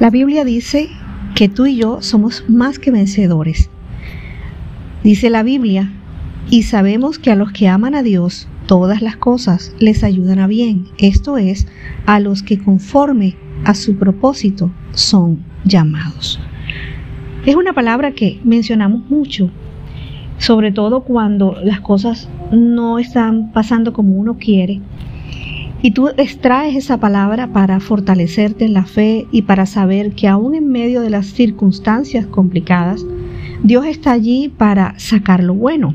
La Biblia dice que tú y yo somos más que vencedores. Dice la Biblia, y sabemos que a los que aman a Dios, todas las cosas les ayudan a bien, esto es, a los que conforme a su propósito son llamados. Es una palabra que mencionamos mucho, sobre todo cuando las cosas no están pasando como uno quiere. Y tú extraes esa palabra para fortalecerte en la fe y para saber que aún en medio de las circunstancias complicadas, Dios está allí para sacar lo bueno.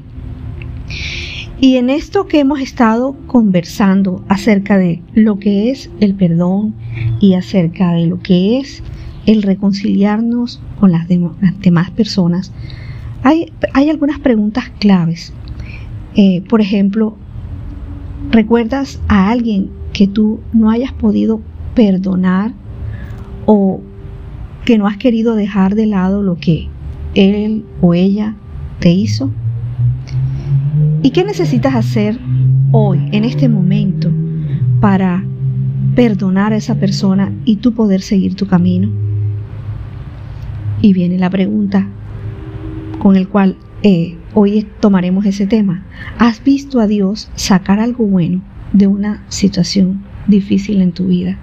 Y en esto que hemos estado conversando acerca de lo que es el perdón y acerca de lo que es el reconciliarnos con las, demás personas, hay, algunas preguntas claves. Eh, por ejemplo, ¿recuerdas a alguien que tú no hayas podido perdonar o que no has querido dejar de lado lo que él o ella te hizo? ¿Y qué necesitas hacer hoy, en este momento, para perdonar a esa persona y tú poder seguir tu camino? Y viene la pregunta con el cual eh, hoy tomaremos ese tema. ¿Has visto a Dios sacar algo bueno de una situación difícil en tu vida?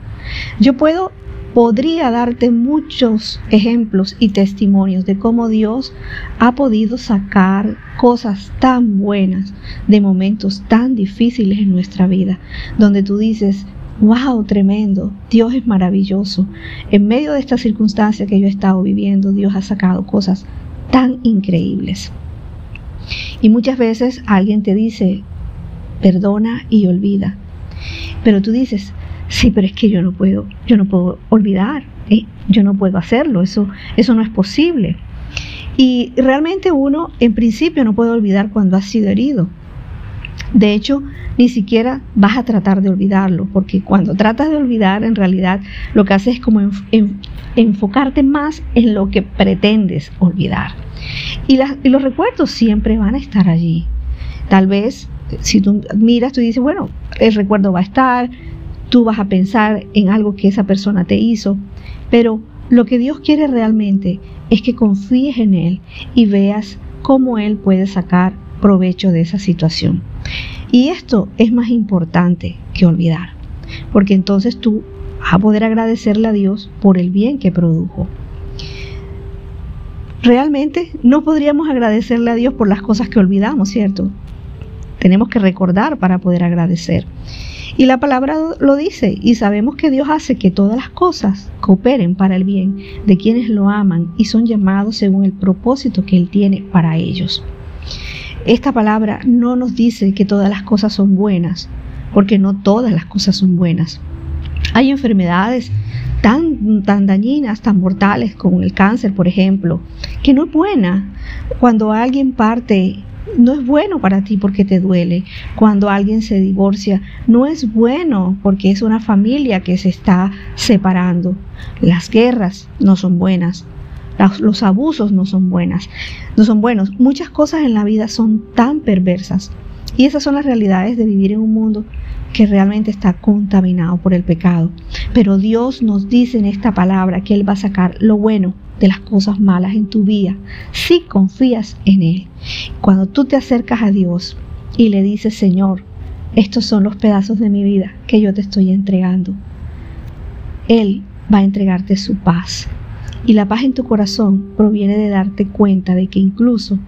Yo puedo podría darte muchos ejemplos y testimonios de cómo Dios ha podido sacar cosas tan buenas de momentos tan difíciles en nuestra vida, donde tú dices, wow, tremendo, Dios es maravilloso. En medio de esta circunstancia que yo he estado viviendo, Dios ha sacado cosas tan increíbles. Y muchas veces alguien te dice, perdona y olvida. Pero tú dices, sí, pero es que yo no puedo, yo no puedo olvidar, ¿eh? yo no puedo hacerlo, eso, eso no es posible. Y realmente uno en principio no puede olvidar cuando ha sido herido. De hecho, ni siquiera vas a tratar de olvidarlo, porque cuando tratas de olvidar, en realidad lo que haces es como enfocarte más en lo que pretendes olvidar. Y, y los recuerdos siempre van a estar allí. Tal vez, si tú miras, tú dices, bueno, el recuerdo va a estar, tú vas a pensar en algo que esa persona te hizo, pero lo que Dios quiere realmente es que confíes en Él y veas cómo Él puede sacar provecho de esa situación. Y esto es más importante que olvidar, porque entonces tú vas a poder agradecerle a Dios por el bien que produjo. Realmente no podríamos agradecerle a Dios por las cosas que olvidamos, ¿cierto? Tenemos que recordar para poder agradecer. Y la palabra lo dice, y sabemos que Dios hace que todas las cosas cooperen para el bien de quienes lo aman y son llamados según el propósito que Él tiene para ellos. Esta palabra no nos dice que todas las cosas son buenas, porque no todas las cosas son buenas. Hay enfermedades tan, tan dañinas, tan mortales como el cáncer, por ejemplo, que no es buena. Cuando alguien parte no es bueno para ti porque te duele. Cuando alguien se divorcia, no es bueno porque es una familia que se está separando. Las guerras no son buenas. Los abusos no son buenas, no son buenos. Muchas cosas en la vida son tan perversas. Y esas son las realidades de vivir en un mundo que realmente está contaminado por el pecado. Pero Dios nos dice en esta palabra que Él va a sacar lo bueno de las cosas malas en tu vida si confías en Él. Cuando tú te acercas a Dios y le dices, Señor, estos son los pedazos de mi vida que yo te estoy entregando, Él va a entregarte su paz. Y la paz en tu corazón proviene de darte cuenta de que incluso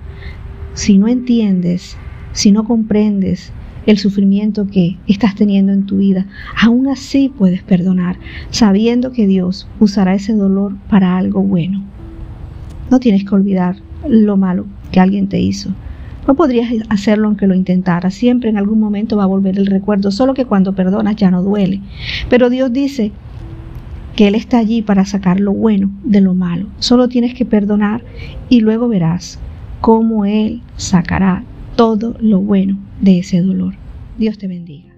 si no entiendes, si no comprendes, el sufrimiento que estás teniendo en tu vida, aún así puedes perdonar, sabiendo que Dios usará ese dolor para algo bueno. No tienes que olvidar lo malo que alguien te hizo. No podrías hacerlo aunque lo intentaras. Siempre en algún momento va a volver el recuerdo, solo que cuando perdonas ya no duele. Pero Dios dice que Él está allí para sacar lo bueno de lo malo. Solo tienes que perdonar y luego verás cómo Él sacará todo lo bueno de ese dolor. Dios te bendiga.